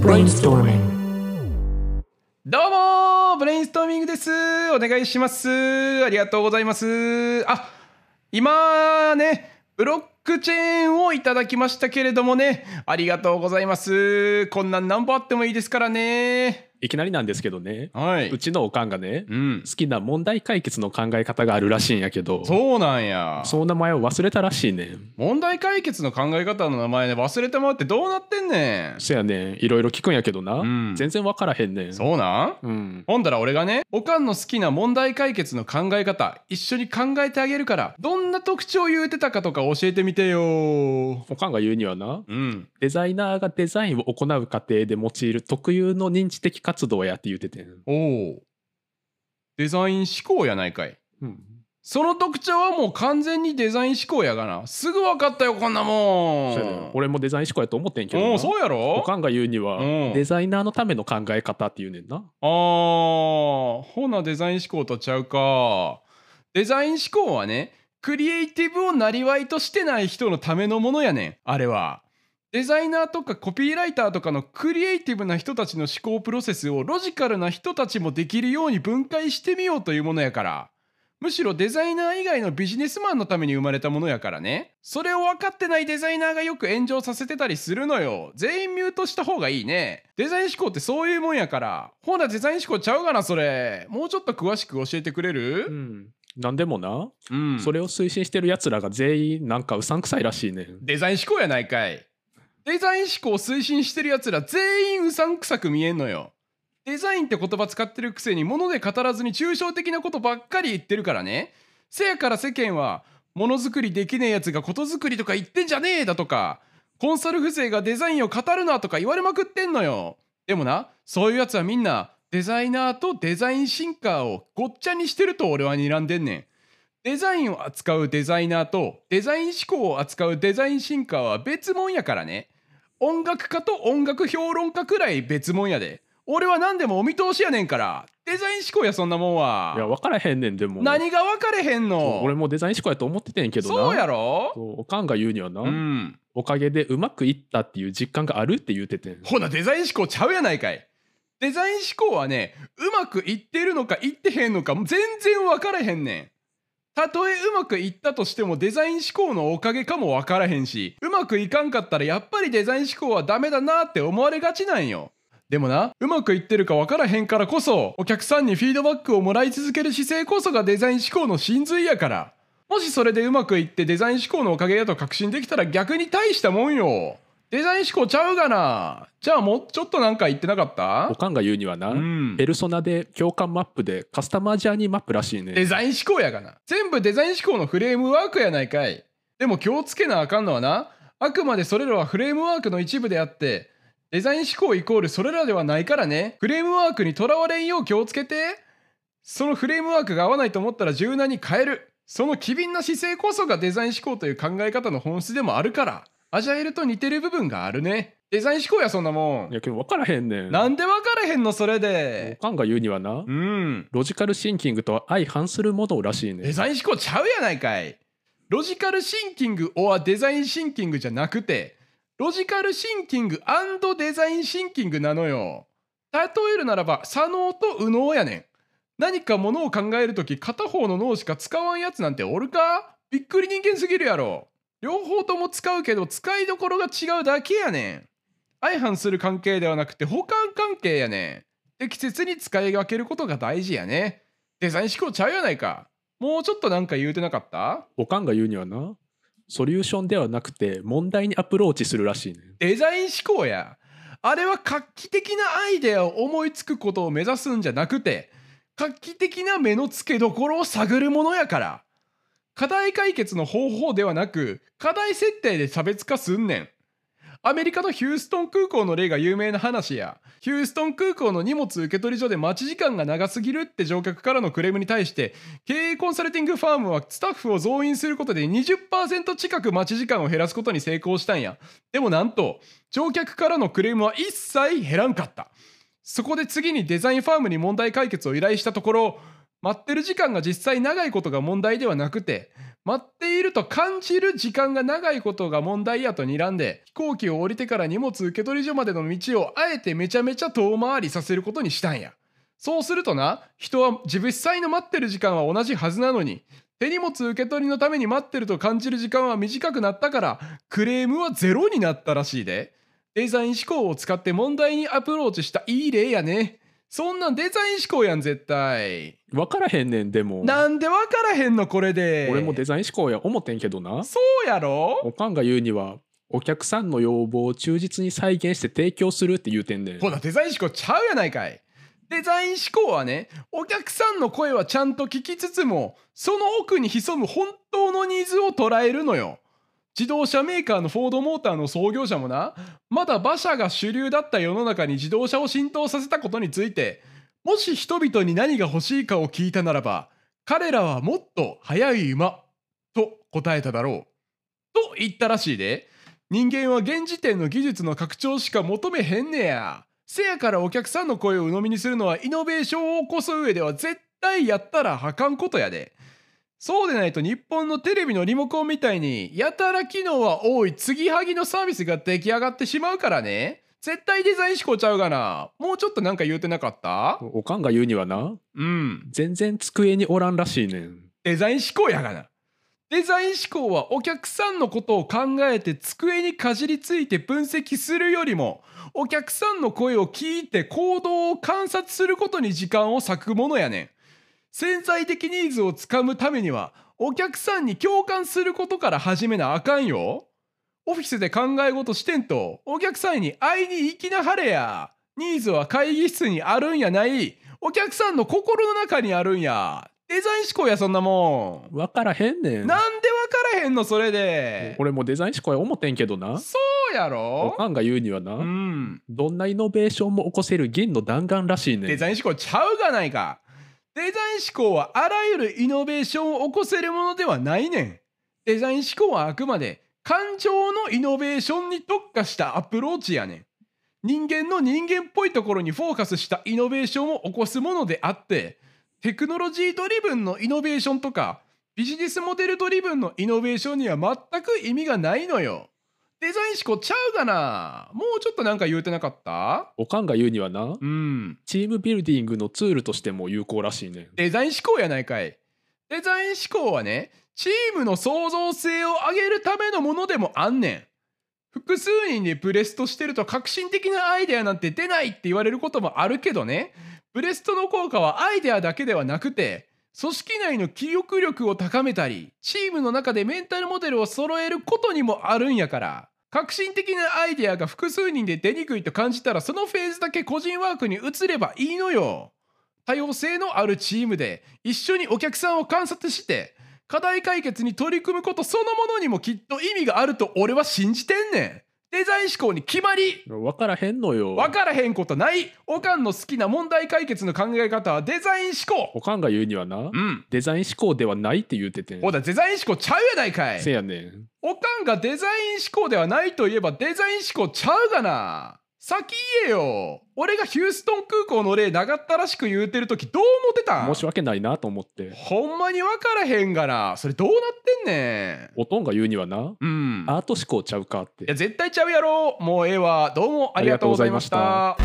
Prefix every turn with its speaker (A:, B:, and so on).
A: Brainstorming.
B: どうもブレインストーミングです。お願いします。ありがとうございます。あ今ねブロックチェーンをいただきましたけれどもねありがとうございます。こんなん何本あってもいいですからね。
C: いきなりなんですけどね、
B: はい。う
C: ちのおかんがね、
B: うん。
C: 好きな問題解決の考え方があるらしいんやけど。
B: そうなんや。
C: その名前を忘れたらしいねん。
B: 問題解決の考え方の名前ね忘れてもらってどうなってんねん。
C: そやねん。いろいろ聞くんやけどな、
B: うん。
C: 全然分からへんねん。
B: そうなん？
C: うん。
B: ほんだら俺がねおかんの好きな問題解決の考え方一緒に考えてあげるからどんな特徴言うてたかとか教えてみてよ。
C: おかんが言うにはな
B: うん。
C: デザイナーがデザインを行う過程で用いる特有の認知的活動やって言うててん、
B: おお。デザイン思考やないかい。
C: うん、
B: その特徴はもう完全にデザイン思考やがな。すぐ分かったよこんなもん。
C: 俺もデザイン思考やと思ってんけど
B: そうや
C: お
B: ろ
C: かんが言うには
B: うん。
C: デザイナーのための考え方って言うねんな。
B: あー。ほなデザイン思考とちゃうか。デザイン思考はねクリエイティブをなりわいとしてない人のためのものやねんあれはデザイナーとかコピーライターとかのクリエイティブな人たちの思考プロセスをロジカルな人たちもできるように分解してみようというものやから。むしろデザイナー以外のビジネスマンのために生まれたものやから。ねそれを分かってないデザイナーがよく炎上させてたりするのよ。全員ミュートした方がいいね。デザイン思考ってそういうもんやから。ほなデザイン思考ちゃうがなそれ。もうちょっと詳しく教えてくれ
C: う
B: る
C: ん。なんでもな、
B: うん。
C: それを推進してるやつらが全員なんかうさんくさいらしいね。ん
B: デザイン思考やないかいデザイン思考を推進してるやつら全員うさんくさく見えんのよ。デザインって言葉使ってるくせに物で語らずに抽象的なことばっかり言ってるからね。せやから世間はものづくりできねえやつがことづくりとか言ってんじゃねえだとかコンサル風情がデザインを語るなとか言われまくってんのよ。でもなそういうやつはみんなデザイナーとデザインシンカーをごっちゃにしてると俺は睨んでんねん。デザインを扱うデザイナーとデザイン思考を扱うデザインシンカーは別物やからね。音楽家と音楽評論家くらい別物やで。俺は何でもお見通しやねんから。デザイン思考やそんなもんは。い
C: や分からへんねんでも。
B: 何が分かれへんの？
C: 俺もデザイン思考やと思っててんけどな。
B: そうやろ？
C: そうおかんが言うにはな、
B: うん。
C: おかげでうまくいったっていう実感があるって言うててん。
B: ほなデザイン思考ちゃうやないかい。デザイン思考はねうまくいってるのかいってへんのか全然分からへんねんたとえうまくいったとしてもデザイン思考のおかげかも分からへんしうまくいかんかったらやっぱりデザイン思考はダメだなって思われがちなんよ。でもなうまくいってるか分からへんからこそお客さんにフィードバックをもらい続ける姿勢こそがデザイン思考の真髄やから。もしそれでうまくいってデザイン思考のおかげやと確信できたら逆に大したもんよ。デザイン思考ちゃうがな。じゃあもうちょっとなんか言ってなかった？
C: おかんが言うにはな、
B: うん。
C: ペルソナで共感マップでカスタマージャーニーマップらしいね。
B: デザイン思考やがな。全部デザイン思考のフレームワークやないかい。でも気をつけなあかんのはなあくまでそれらはフレームワークの一部であってデザイン思考イコールそれらではないからね。フレームワークにとらわれんよう気をつけて。そのフレームワークが合わないと思ったら柔軟に変える。その機敏な姿勢こそがデザイン思考という考え方の本質でもあるからアジャイルと似てる部分があるね。デザイン思考やそんなもん。
C: いやけど分からへんねん。
B: なんで分からへんのそれ
C: お
B: で
C: かんが言うにはな、
B: うん。
C: ロジカルシンキングとは相反するものらしいね。
B: デザイン思考ちゃうやないかい。ロジカルシンキング or デザインシンキングじゃなくてロジカルシンキングデザインシンキングなのよ。例えるならば左脳と右脳やねん。何かものを考えるとき片方の脳しか使わんやつなんておるか？びっくり人間すぎるやろ両方とも使うけど使いどころが違うだけやねん。相反する関係ではなくて補完関係やねん。適切に使い分けることが大事やね。デザイン思考ちゃうやないか。もうちょっとなんか言うてなかった？
C: おかんが言うにはなソリューションではなくて問題にアプローチするらしいね
B: デザイン思考や。あれは画期的なアイデアを思いつくことを目指すんじゃなくて画期的な目の付けどころを探るものやから課題解決の方法ではなく課題設定で差別化すんねん。アメリカのヒューストン空港の例が有名な話やヒューストン空港の荷物受け取り所で待ち時間が長すぎるって乗客からのクレームに対して経営コンサルティングファームはスタッフを増員することで20%近く待ち時間を減らすことに成功したんや。でもなんと乗客からのクレームは一切減らんかった。そこで次にデザインファームに問題解決を依頼したところ待ってる時間が実際長いことが問題ではなくて待っていると感じる時間が長いことが問題やと睨んで飛行機を降りてから荷物受け取り所までの道をあえてめちゃめちゃ遠回りさせることにしたんや。そうするとな人は実際の待ってる時間は同じはずなのに手荷物受け取りのために待ってると感じる時間は短くなったからクレームはゼロになったらしいで。デザイン思考を使って問題にアプローチしたいい例やね。そんなんデザイン思考やん絶対。
C: 分からへんねんでも。
B: なんで分からへんのこれで。
C: 俺もデザイン思考や思ってんけどな。
B: そうやろ？
C: おかんが言うにはお客さんの要望を忠実に再現して提供するって言うてんねん。
B: ほなデザイン思考ちゃうやないかい。デザイン思考はねお客さんの声はちゃんと聞きつつもその奥に潜む本当のニーズを捉えるのよ自動車メーカーのフォードモーターの創業者もなまだ馬車が主流だった世の中に自動車を浸透させたことについてもし人々に何が欲しいかを聞いたならば彼らはもっと速い馬と答えただろうと言ったらしいで。人間は現時点の技術の拡張しか求めへんねや。せやからお客さんの声を鵜呑みにするのはイノベーションを起こす上では絶対やったらあかんことやで。そうでないと日本のテレビのリモコンみたいにやたら機能は多い継ぎはぎのサービスが出来上がってしまうからね。絶対デザイン思考ちゃうがな。もうちょっとなんか言うてなかった？
C: おかんが言うにはな。
B: うん。
C: 全然机におらんらしいねん。
B: デザイン思考やがな。デザイン思考はお客さんのことを考えて机にかじりついて分析するよりもお客さんの声を聞いて行動を観察することに時間を割くものやねん潜在的ニーズをつかむためにはお客さんに共感することから始めなあかんよ。オフィスで考え事してんとお客さんに会いに行きなはれや。ニーズは会議室にあるんやない。お客さんの心の中にあるんや。デザイン思考やそんなもん。
C: 分からへんねん。
B: なんで分からへんのそれで。
C: 俺もデザイン思考や思ってんけどな。
B: そうや
C: お
B: ろ
C: かんが言うにはな、
B: うん。
C: どんなイノベーションも起こせる銀の弾丸らしいねん。
B: デザイン思考ちゃうがないかデザイン思考はあらゆるイノベーションを起こせるものではないねん。デザイン思考はあくまで感情のイノベーションに特化したアプローチやねん。人間の人間っぽいところにフォーカスしたイノベーションを起こすものであってテクノロジードリブンのイノベーションとかビジネスモデルドリブンのイノベーションには全く意味がないのよ。デザイン思考ちゃうがな。もうちょっとなんか言うてなかった？
C: おかんが言うにはな
B: うん。
C: チームビルディングのツールとしても有効らしいねん。
B: デザイン思考やないかい。デザイン思考はねチームの創造性を上げるためのものでもあんねん。複数人でブレストしてると革新的なアイデアなんて出ないって言われることもあるけどね。ブレストの効果はアイデアだけではなくて組織内の記憶力を高めたりチームの中でメンタルモデルを揃えることにもあるんやから革新的なアイデアが複数人で出にくいと感じたらそのフェーズだけ個人ワークに移ればいいのよ。多様性のあるチームで一緒にお客さんを観察して課題解決に取り組むことそのものにもきっと意味があると俺は信じてんねん。デザイン思考に決まり。
C: 分からへんのよ。
B: 分からへんことない。おかんの好きな問題解決の考え方はデザイン思考。
C: おかんが言うにはな、
B: うん。
C: デザイン思考ではないって言うててん。
B: ほらデザイン思考ちゃうやないかい。
C: せやねん。
B: おかんがデザイン思考ではないといえばデザイン思考ちゃうがな先言えよ。俺がヒューストン空港の例長ったらしく言うてる時どう思ってたん？
C: 申し訳ないなと思って。
B: ほんまに分からへんがな。それどうなってんねん？
C: おとんが言うにはな。
B: うん。
C: アート思考ちゃうかって。
B: いや絶対ちゃうやろ。もうええわ。どうもありがとうございました.